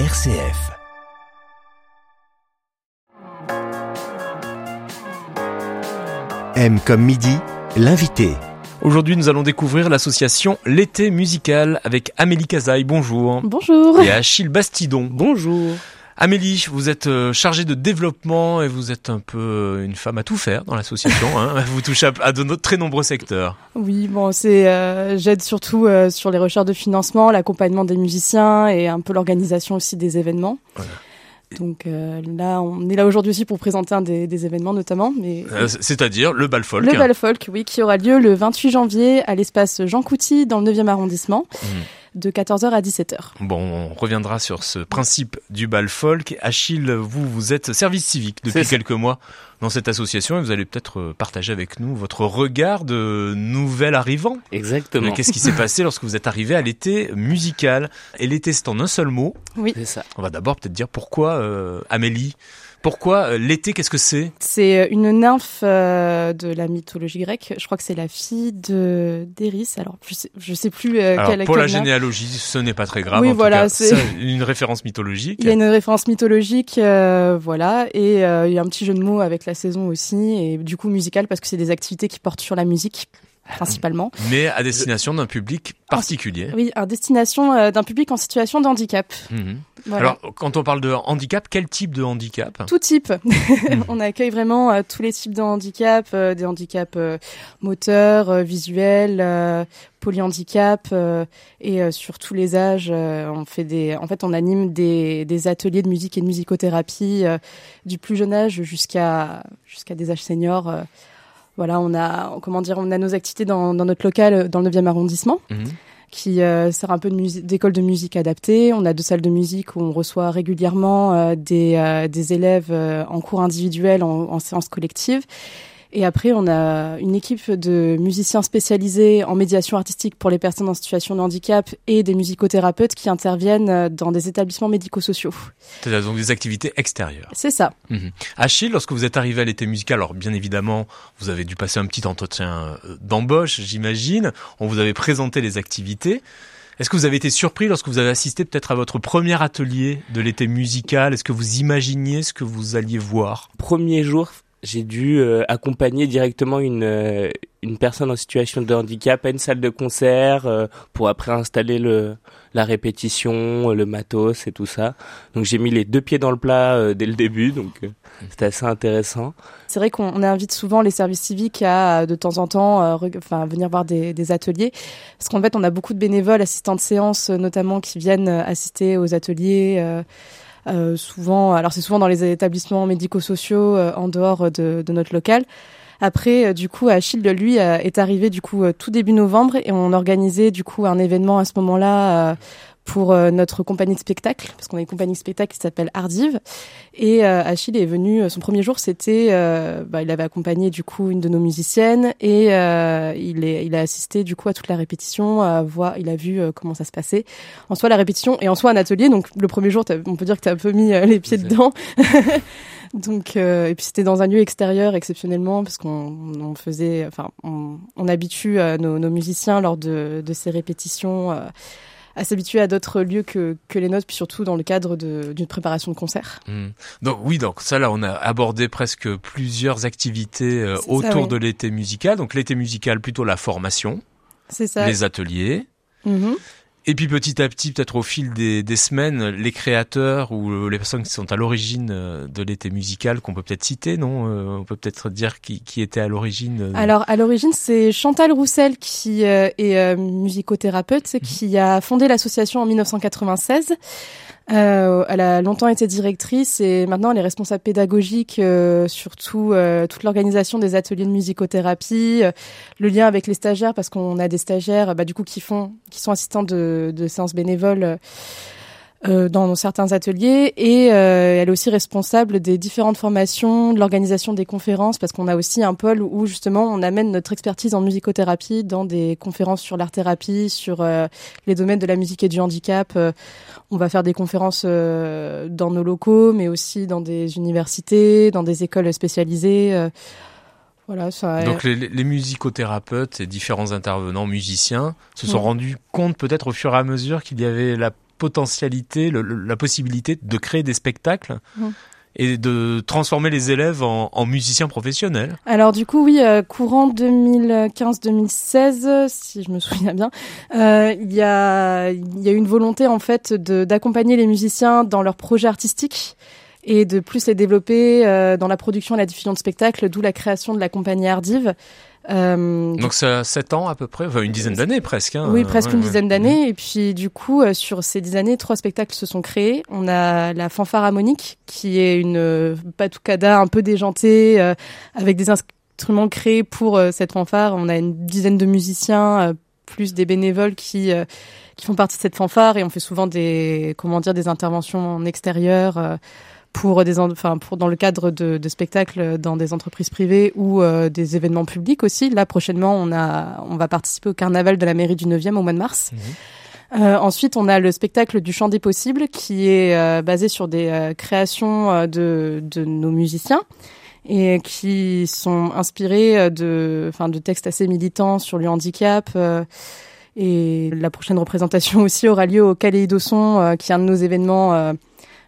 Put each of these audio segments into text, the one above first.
RCF. M comme midi, l'invité. Aujourd'hui, nous allons découvrir l'association L'été musical avec Amélie Cazaille. Bonjour. Bonjour. Et Achille Bastidon. Bonjour. Amélie, vous êtes euh, chargée de développement et vous êtes un peu euh, une femme à tout faire dans l'association. Hein. vous touchez à, de très nombreux secteurs. Oui, bon, c'est euh, j'aide surtout euh, sur les recherches de financement, l'accompagnement des musiciens et un peu l'organisation aussi des événements. Voilà. Donc euh, là, on est là aujourd'hui aussi pour présenter un des, des événements notamment, mais Euh, C'est-à-dire le bal folk. le Bal Folk, oui, qui aura lieu le 28 janvier à l'espace Jean Couty dans le 9e arrondissement, Mhm. De 14h à 17h. Bon, on reviendra sur ce principe du bal folk. Achille, vous, vous êtes service civique depuis quelques mois dans cette association et vous allez peut-être euh, partager avec nous votre regard de nouvel arrivant. Exactement. Qu'est-ce qui s'est passé lorsque vous êtes arrivé à l'été musical? Et l'été, c'est en un seul mot. C'est ça. On va d'abord peut-être dire pourquoi euh, Amélie. Pourquoi euh, l'été Qu'est-ce que c'est? C'est une nymphe euh, de la mythologie grecque. Je crois que c'est la fille de d'Eris. Alors, je sais, je sais plus euh, Alors, quelle Pour la quelle généalogie, ce n'est pas très grave. Oui, en voilà, c'est- une référence mythologique. Il y a une référence mythologique, euh, voilà, et euh, il y a un petit jeu de mots avec la saison aussi, et du coup musical parce que c'est des activités qui portent sur la musique principalement. Mais à destination d'un public particulier. Oui, à destination euh, d'un public en situation de handicap. Mhm. Voilà. Alors, quand on parle de handicap, quel type de handicap? Tout type. On accueille vraiment euh, tous les types de handicap, euh, des handicaps euh, moteurs, visuels, polyhandicap et sur tous les âges. on fait des, en fait, on anime des, des ateliers de musique et de musicothérapie du plus jeune âge jusqu'à jusqu'à des âges seniors. Voilà, on a comment dire, on a nos activités dans, dans notre local euh, dans le 9e arrondissement Mhm. qui euh, sert un peu d'école de musique adaptée. On a deux salles de musique où on reçoit régulièrement euh, des, euh, des élèves euh, en cours individuel, en, en séance collective. Et après, on a une équipe de musiciens spécialisés en médiation artistique pour les personnes en situation de handicap et des musicothérapeutes qui interviennent euh, dans des établissements médico-sociaux. C'est-à-dire donc des activités extérieures. C'est ça. Mhm. Achille, lorsque vous êtes arrivé à l'été musical, alors bien évidemment, vous avez dû passer un petit entretien euh, d'embauche, j'imagine. On vous avait présenté les activités. Est-ce que vous avez été surpris lorsque vous avez assisté peut-être à votre premier atelier de l'été musical? Est-ce que vous imaginiez ce que vous alliez voir? Premier jour, j'ai dû euh, accompagner directement une euh, une personne en situation de handicap à une salle de concert euh, pour après installer le la répétition, euh, le matos et tout ça. Donc j'ai mis les deux pieds dans le plat euh, dès le début, donc c'était assez intéressant. C'est vrai qu'on on invite souvent les services civiques à, de temps en temps, enfin, venir voir des, des ateliers. Parce qu'en fait, on a beaucoup de bénévoles, assistants de séance, notamment, qui viennent assister aux ateliers. Euh, souvent, alors c'est souvent dans les établissements médico-sociaux euh, en dehors de, de notre local. Après, euh, du coup, Achille, lui, euh, est arrivé du coup tout début novembre et on organisait du coup un événement à ce moment-là pour euh, notre compagnie de spectacle, parce qu'on a une compagnie de spectacle qui s'appelle Ardive. Et euh, Achille est venu, euh, son premier jour, c'était, euh, bah, il avait accompagné du coup une de nos musiciennes et euh, il, est, il a assisté du coup à toute la répétition, à voir, il a vu euh, comment ça se passait. En soi, la répétition et en soi un atelier. Donc le premier jour, on peut dire que tu as un peu mis les pieds dedans. donc euh, et puis c'était dans un lieu extérieur exceptionnellement parce qu'on on faisait, enfin, on, on habitue euh, nos, nos musiciens lors de, de ces répétitions. À s'habituer à d'autres lieux que, que les nôtres, puis surtout dans le cadre de- d'une préparation de concert. Mhm. Donc oui, donc ça là, on a abordé presque plusieurs activités euh, ça, autour oui. de l'été musical. Donc l'été musical, plutôt la formation, ça. les ateliers. Mhm. Et puis petit à petit, peut-être au fil des, des semaines, les créateurs ou les personnes qui sont à l'origine euh, de l'été musical, qu'on peut peut-être citer, non Euh, On peut peut-être dire qui, qui était à l'origine. euh, Alors, à l'origine, c'est Chantal Roussel qui est musicothérapeute, qui a fondé l'association en 1996. Euh, elle a longtemps été directrice et maintenant elle est responsable pédagogique euh, euh, toute l'organisation des ateliers de musicothérapie, euh, le lien avec les stagiaires parce qu'on a des stagiaires bah, du coup qui font, qui sont assistants de, de séances bénévoles euh, dans certains ateliers et euh, elle est aussi responsable des différentes formations, de l'organisation des conférences parce qu'on a aussi un pôle où justement on amène notre expertise en musicothérapie dans des conférences sur l'art thérapie, sur euh, les domaines de la musique et du handicap. On va faire des conférences dans nos locaux, mais aussi dans des universités, dans des écoles spécialisées. voilà, ça. Donc les, les musicothérapeutes et différents intervenants musiciens se sont Ouais. rendus compte peut-être au fur et à mesure qu'il y avait la potentialité, le- la possibilité de créer des spectacles Mhm. et de transformer les élèves en, en musiciens professionnels. Alors du coup, oui, euh, courant 2015-2016, si je me souviens bien, euh, il y a il y a eu une volonté en fait d'accompagner les musiciens dans leurs projets artistiques et de plus les développer euh, dans la production et la diffusion de spectacles, d'où la création de la compagnie Ardive. Euh, Donc ça a 7 ans à peu près, enfin une dizaine d'années presque. hein. oui, presque ouais, une ouais. dizaine d'années. Et puis, du coup, euh, sur ces dix années, trois spectacles se sont créés. On a la fanfare harmonique, qui est une euh, batucada un peu déjantée, euh, avec des instruments créés pour euh, cette fanfare. On a une dizaine de musiciens, plus des bénévoles qui qui font partie de cette fanfare, et on fait souvent des comment dire des interventions en extérieur. Pour des en- enfin pour dans le cadre de, de spectacles dans des entreprises privées ou euh, des événements publics aussi. Là prochainement, on a on va participer au carnaval de la mairie du 9e au mois de mars. Mhm. Euh, ensuite, on a le spectacle du chant des possibles qui est euh, basé sur des euh, créations euh, de, de nos musiciens et qui sont inspirés euh, de, enfin, de textes assez militants sur le handicap. euh, et la prochaine représentation aussi aura lieu au Caléidosson, euh, qui est un de nos événements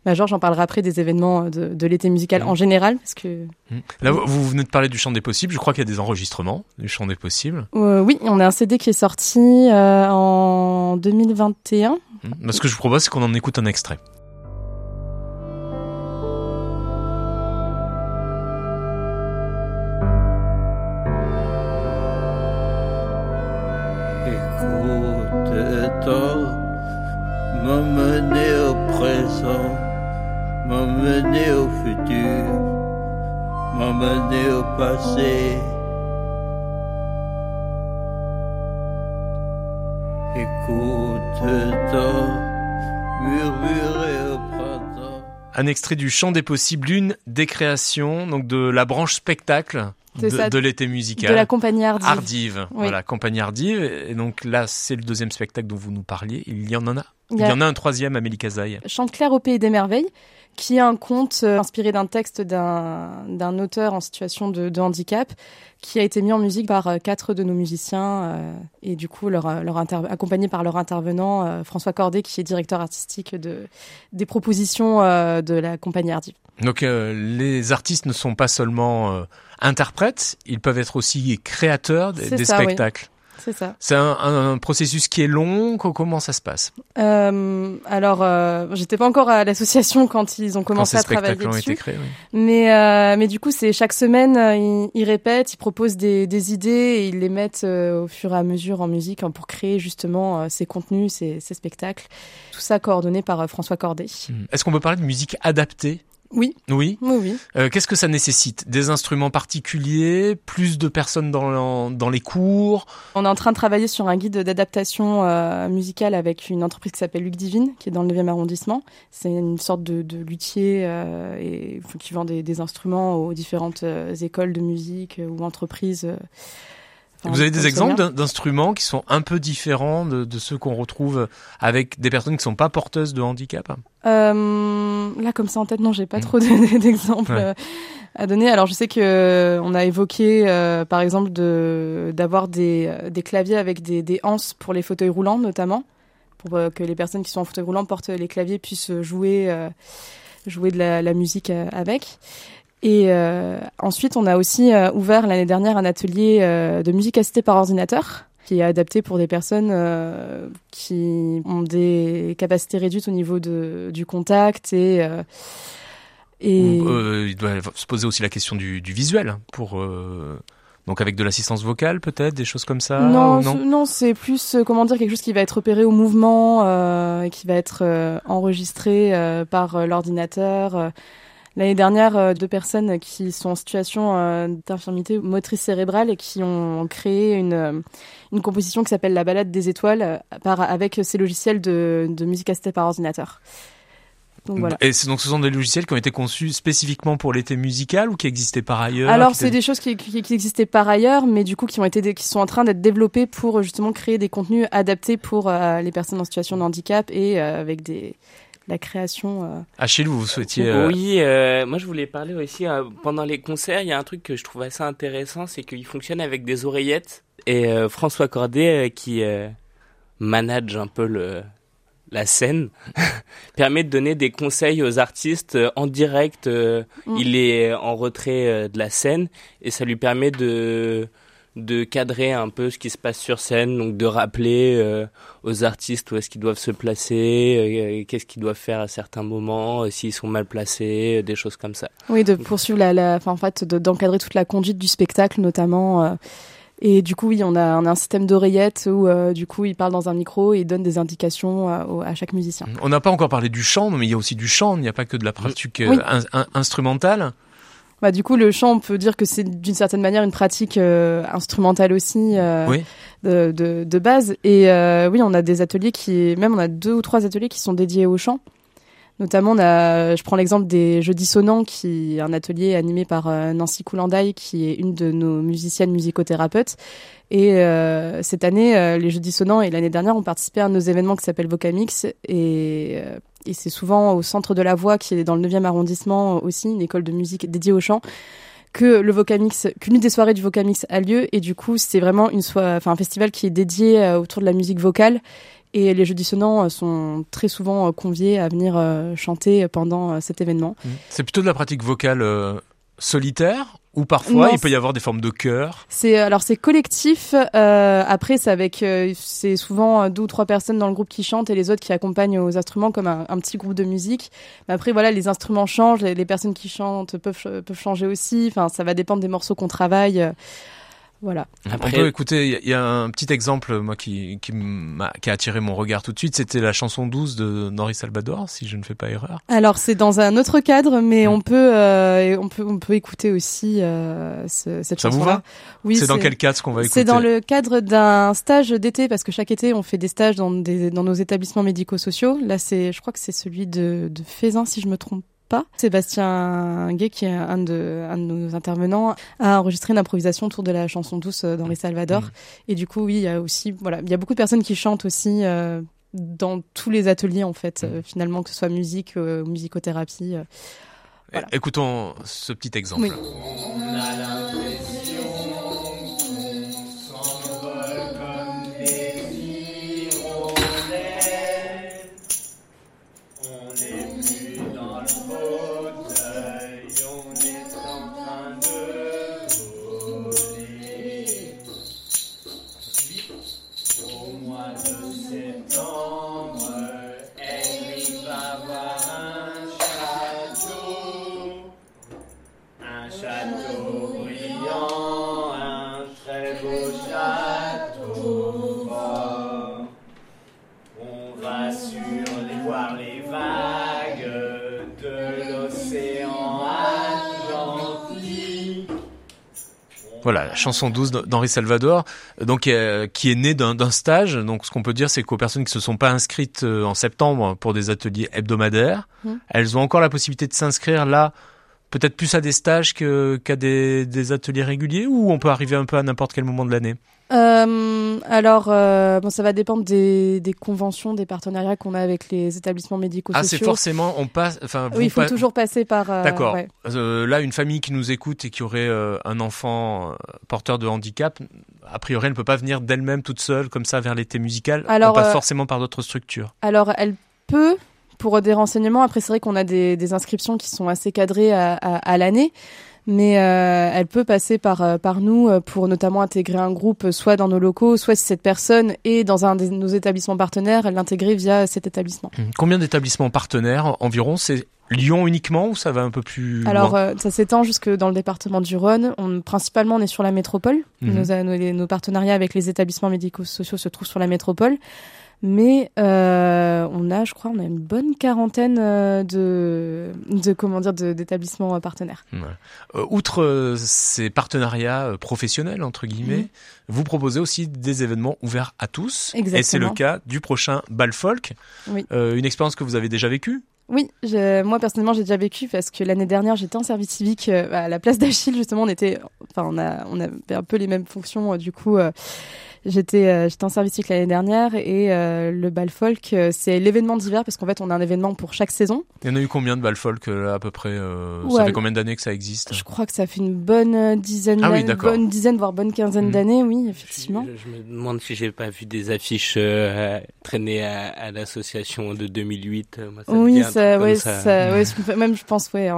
euh, majeurs. J'en parlerai après des événements de, de l'été musical Mhm. en général, parce que Mhm. Là, vous venez de parler du chant des possibles. Je crois qu'il y a des enregistrements du chant des possibles. euh, oui, on a un CD qui est sorti euh, en 2021. Mhm. Ce que je vous propose, c'est qu'on en écoute un extrait. M'emmener au futur, m'emmener au passé. Écoute-toi, murmurer au printemps. Un extrait du chant des possibles, une des créations, donc de la branche spectacle de, l'été musical. De la compagnie Hardy. Ardive, Oui. voilà, compagnie Ardive. Et donc là, c'est le deuxième spectacle dont vous nous parliez. Il y en a, Il il y a- y en a un troisième, Amélie Cazaille. Chante Claire au Pays des Merveilles, qui est un conte euh, inspiré d'un texte d'un auteur en situation de, de handicap, qui a été mis en musique par euh, quatre de nos musiciens, euh, et du coup leur, leur accompagné par leur intervenant François Cordet, qui est directeur artistique de, des propositions de la compagnie Hardy. Donc euh, les artistes ne sont pas seulement euh, interprètes, ils peuvent être aussi créateurs des, oui. C'est ça. C'est un, un- un processus qui est long. Co- Comment ça se passe? Euh, alors, euh, j'étais pas encore à l'association quand ils ont quand commencé ces à travailler ont dessus. été créés oui. Mais, euh, mais du coup, c'est chaque semaine, ils, ils répètent, ils proposent des, des idées et ils les mettent au fur et à mesure en musique hein, pour créer justement ces contenus, ces, ces spectacles. Tout ça coordonné par François Cordet. Est-ce qu'on peut parler de musique adaptée? Oui, Oui. oui, oui. Euh, Qu'est-ce que ça nécessite? Des instruments particuliers Plus de personnes dans, dans les cours? On est en train de travailler sur un guide d'adaptation euh, musicale avec une entreprise qui s'appelle Luc Divine, qui est dans le 9e arrondissement. C'est une sorte de, de luthier euh, et, qui vend des, des instruments aux différentes euh, écoles de musique euh, ou entreprises. Vous avez des exemples d'instruments qui sont un peu différents de, de ceux qu'on retrouve avec des personnes qui sont pas porteuses de handicap? Euh, là, comme ça en tête, non, j'ai pas Mm. trop de- d'exemples Ouais. à donner. Alors, je sais que euh, on a évoqué, euh, par exemple, de d'avoir des, des claviers avec des, des anses pour les fauteuils roulants, notamment, pour euh, que les personnes qui sont en fauteuil roulant portent les claviers puissent jouer jouer de la, la musique avec. Et euh, ensuite, on a aussi euh, ouvert l'année dernière un atelier euh, de musique assistée par ordinateur qui est adapté pour des personnes euh, qui ont des capacités réduites au niveau de, du contact et euh, et euh, Il doit se poser aussi la question du, du visuel pour euh, donc avec de l'assistance vocale peut-être des choses comme ça non non? c'est plus comment dire quelque chose qui va être opéré au mouvement et qui va être enregistré par l'ordinateur. L'année dernière, euh, deux personnes qui sont en situation euh, d'infirmité motrice cérébrale et qui ont créé une, euh, une composition qui s'appelle La balade des étoiles par, avec ces logiciels de, de musique assistée par ordinateur. Donc voilà. Et donc ce sont des logiciels qui ont été conçus spécifiquement pour l'été musical ou qui existaient par ailleurs Alors c'est des choses qui, qui, qui existaient par ailleurs, mais du coup qui ont été qui sont en train d'être développées pour justement créer des contenus adaptés pour euh, les personnes en situation de handicap et euh, avec des la création. euh, Achille, vous souhaitiez euh, Oui, euh, moi je voulais parler aussi euh, pendant les concerts. Il y a un truc que je trouve assez intéressant, c'est qu'il fonctionne avec des oreillettes. Et euh, François Cordet, euh, qui euh, manage un peu le la scène permet de donner des conseils aux artistes euh, en direct. euh, Mm. Il est en retrait euh, de la scène et ça lui permet de de cadrer un peu ce qui se passe sur scène, donc de rappeler euh, aux artistes où est-ce qu'ils doivent se placer, euh, qu'est-ce qu'ils doivent faire à certains moments, euh, s'ils sont mal placés, euh, des choses comme ça. Oui, de poursuivre la, la enfin, en fait, de- d'encadrer toute la conduite du spectacle, notamment. euh, et du coup, oui, on a, on a un système d'oreillettes où, euh, du coup, il parle dans un micro et il donne des indications à chaque musicien. On n'a pas encore parlé du chant, mais il y a aussi du chant. Il n'y a pas que de la pratique Oui. in- in- instrumentale. Bah, du coup, le chant, on peut dire que c'est d'une certaine manière une pratique euh, instrumentale aussi euh, Oui. de, de, de base. Et euh, oui, on a des ateliers qui, même on a deux ou trois ateliers qui sont dédiés au chant. Notamment, on a, je prends l'exemple des Jeudis Sonnants, qui est un atelier animé par Nancy Coulandaille, qui est une de nos musiciennes musicothérapeutes. Et cette année, les Jeudis Sonnants et l'année dernière ont participé à nos événements qui s'appellent Vocamix. Et, et c'est souvent au centre de la voix, qui est dans le 9e arrondissement aussi, une école de musique dédiée au chant que le Vocamix, qu'une des soirées du Vocamix a lieu. Et du coup c'est vraiment une soirée, enfin un festival qui est dédié euh, autour de la musique vocale. Et les jeudis sonnants euh, sont très souvent euh, conviés à venir chanter pendant cet événement. C'est plutôt de la pratique vocale solitaire ou parfois Non, il peut y avoir des formes de chœur. C'est alors c'est collectif. euh, après c'est avec euh, c'est souvent euh, deux ou trois personnes dans le groupe qui chantent et les autres qui accompagnent aux instruments comme un, un petit groupe de musique. Mais après voilà les instruments changent, les, les personnes qui chantent peuvent ch- peuvent changer aussi. Enfin ça va dépendre des morceaux qu'on travaille. Voilà. On peut écouter, il y a- y, a un petit exemple moi qui qui, m'a- qui a attiré mon regard tout de suite, c'était la chanson 12 de Henri Salvador, si je ne fais pas erreur. Alors c'est dans un autre cadre, mais Mm. on peut euh, on peut on peut écouter aussi euh, ce- cette Ça vous chanson-là. va? Oui, c'est dans quel cadre qu'on va écouter C'est dans le cadre d'un stage d'été parce que chaque été on fait des stages dans des dans nos établissements médico-sociaux. Là c'est je crois que c'est celui de de Faisin si je me trompe pas. Sébastien Gay qui est un de un de nos intervenants a enregistré une improvisation autour de la chanson douce d'Henri Salvador Mhm. et du coup oui il y a aussi voilà il y a beaucoup de personnes qui chantent aussi euh, dans tous les ateliers en fait Mhm. euh, finalement que ce soit musique euh, ou musicothérapie. euh. voilà. Écoutons ce petit exemple. Oui. Mois de septembre, Voilà, la chanson 12 d'Henri Salvador, donc euh, qui est née d'un stage. Donc ce qu'on peut dire, c'est qu'aux personnes qui se sont pas inscrites euh, en septembre pour des ateliers hebdomadaires, Mhm. elles ont encore la possibilité de s'inscrire là, peut-être plus à des stages qu'à des, des ateliers réguliers, ou on peut arriver un peu à n'importe quel moment de l'année? Euh, alors, euh, bon, ça va dépendre des, des conventions, des partenariats qu'on a avec les établissements médico-sociaux. Ah, c'est forcément, on passe, enfin, Oui, il faut pa- toujours passer par. euh, D'accord. ouais. Là, une famille qui nous écoute et qui aurait un enfant porteur de handicap, a priori, elle ne peut pas venir d'elle-même toute seule comme ça vers l'été musical. Alors, on passe forcément par d'autres structures. Alors, elle peut, pour des renseignements, après, c'est vrai qu'on a des, des inscriptions qui sont assez cadrées à, à, à l'année. Mais euh, elle peut passer par euh, par nous euh, pour notamment intégrer un groupe, euh, soit dans nos locaux, soit si cette personne est dans un de nos établissements partenaires, elle l'intégrer via cet établissement. Hum, Combien d'établissements partenaires environ? C'est Lyon uniquement ou ça va un peu plus Alors, loin euh, ça s'étend jusque dans le département du Rhône. On, principalement, on est sur la métropole. Mhm. Nos, nos, nos partenariats avec les établissements médico-sociaux se trouvent sur la métropole. Mais euh, on a, je crois, on a une bonne quarantaine euh, de, de comment dire, d'établissements euh, partenaires. Outre ces partenariats professionnels entre guillemets, Mhm. vous proposez aussi des événements ouverts à tous. Exactement. Et c'est le cas du prochain Bal Folk. Oui. Euh, une expérience que vous avez déjà vécue? Oui, je- moi personnellement j'ai déjà vécu parce que l'année dernière j'étais en service civique à la place d'Achille justement on était, enfin on a on avait un peu les mêmes fonctions du coup. J'étais euh, j'étais en service civique l'année dernière et euh, le bal folk euh, c'est l'événement d'hiver parce qu'en fait on a un événement pour chaque saison. Il y en a eu combien de bal folk là, à peu près euh, Ouais. Ça fait combien d'années que ça existe? Je crois que ça fait une bonne dizaine Ah oui, bonne dizaine voire bonne quinzaine Mhm. d'années, oui effectivement. Je, je me demande si j'ai pas vu des affiches euh, traîner à, à l'association de 2008. euh, Moi, ça Oui, ça, comme ouais, ça. ça, ouais, je- même je pense, ouais,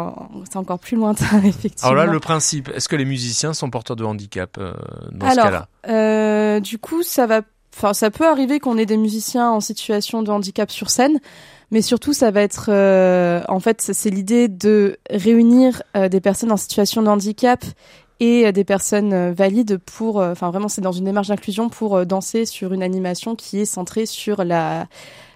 c'est encore plus lointain, effectivement. Alors là, le principe, est-ce que les musiciens sont porteurs de handicap euh, dans ce cas-là? euh, du coup, ça va, enfin, ça peut arriver qu'on ait des musiciens en situation de handicap sur scène, mais surtout, ça va être, euh, en fait, c'est- l'idée de réunir euh, des personnes en situation de handicap et euh, des personnes euh, valides pour, euh, enfin, vraiment, c'est dans une démarche d'inclusion pour euh, danser sur une animation qui est centrée sur la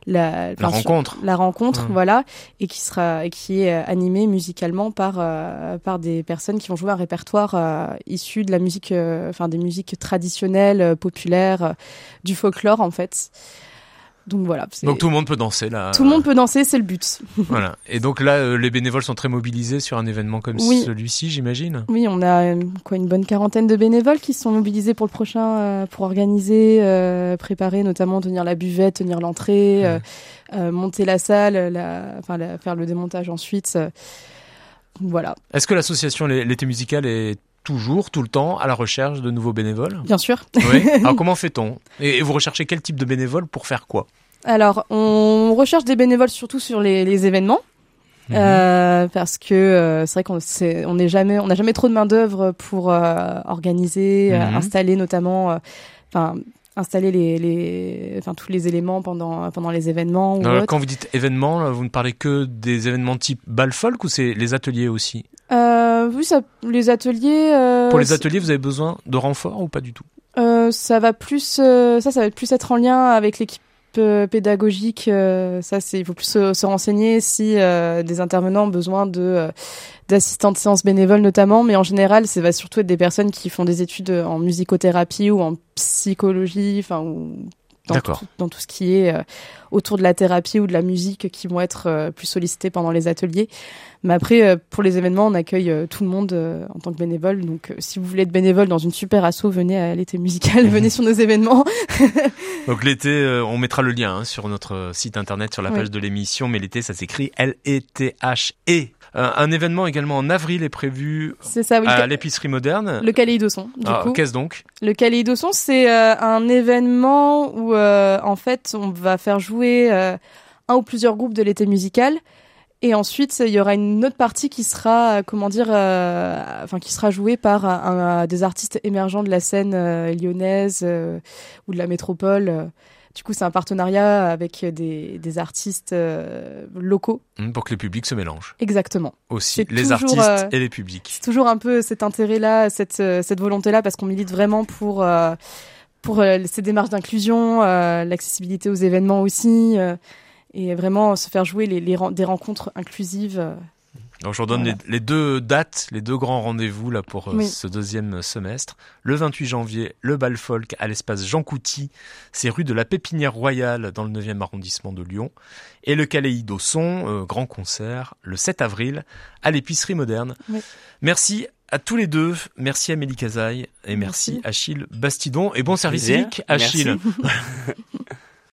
la, La enfin, sur- rencontre. la rencontre, Mmh. voilà, et qui sera, et qui est euh, animée musicalement par euh, par des personnes qui vont jouer un répertoire euh, issu de la musique, enfin des musiques traditionnelles, populaires, du folklore en fait. Donc voilà. Donc tout le monde peut danser là. tout le monde peut danser, c'est le but. Voilà. Et donc là, euh, les bénévoles sont très mobilisés sur un événement comme Oui. celui-ci, j'imagine. Oui, on a euh, quoi une bonne quarantaine de bénévoles qui sont mobilisés pour le prochain, euh, pour organiser, euh, préparer, notamment tenir la buvette, tenir l'entrée, monter la salle, la, enfin la- faire le démontage ensuite. voilà, Est-ce que l'association L'été musical est toujours, tout le temps, à la recherche de nouveaux bénévoles? Bien sûr. Oui. Alors comment fait-on? Et, vous recherchez quel type de bénévoles pour faire quoi? Alors, on recherche des bénévoles surtout sur les, les événements. Mhm. Euh, parce que euh, c'est vrai qu'on c'est- on n'est jamais on n'a jamais trop de main d'œuvre pour euh, organiser, Mhm. installer notamment, enfin installer les, les enfin tous les éléments pendant pendant les événements ou Alors, autre. Quand vous dites événements, vous ne parlez que des événements type bal folk ou c'est les ateliers aussi? Euh, oui, ça, les ateliers. euh, Pour les ateliers, vous avez besoin de renfort ou pas du tout? Euh, ça va plus, euh, ça, ça va plus être en lien avec l'équipe euh, pédagogique. euh, ça, c'est, il faut plus se, se renseigner si euh, des intervenants ont besoin de euh, d'assistants de séances bénévoles notamment, mais en général, ça va surtout être des personnes qui font des études en musicothérapie ou en psychologie, enfin ou dans tout, dans tout ce qui est euh, autour de la thérapie ou de la musique qui vont être euh, plus sollicités pendant les ateliers. Mais après, euh, pour les événements, on accueille tout le monde en tant que bénévole. Donc, si vous voulez être bénévole dans une super asso, venez à l'été musical, venez sur nos événements. Donc l'été, on mettra le lien hein, sur notre site internet, sur la Oui. page de l'émission, mais l'été, ça s'écrit L-E-T-H-E. Euh, un événement également en avril est prévu ça, oui. à l'épicerie moderne. le Kaléidosson, du Alors, coup. Qu'est-ce donc? Le Kaléidosson, c'est euh, un événement où, euh, en fait, on va faire jouer un ou plusieurs groupes de l'été musical. Et ensuite, il y aura une autre partie qui sera, comment dire, enfin, qui sera jouée par un- un- des artistes émergents de la scène lyonnaise ou de la métropole. Du coup, c'est un partenariat avec des, des artistes euh, locaux. Hmm, Pour que les publics se mélangent Exactement. aussi, les toujours, artistes euh, et les publics. C'est toujours un peu cet intérêt-là, cette, euh, cette volonté-là, parce qu'on milite vraiment pour, euh, pour ces démarches d'inclusion, l'accessibilité aux événements aussi, et vraiment se faire jouer les, les ren- des rencontres inclusives. Donc je vous donne Voilà. les, les deux dates, les deux grands rendez-vous là pour euh, Oui. ce deuxième semestre. Le 28 janvier, le bal folk à l'espace Jean Couty, c'est rue de la Pépinière Royale dans le 9e arrondissement de Lyon. Et le Caléido Son, euh, grand concert, le 7 avril à l'épicerie moderne. Oui. Merci à tous les deux. Merci Amélie Cazaille et merci, Merci. Achille Bastidon. Et bon service civique, Achille. Merci.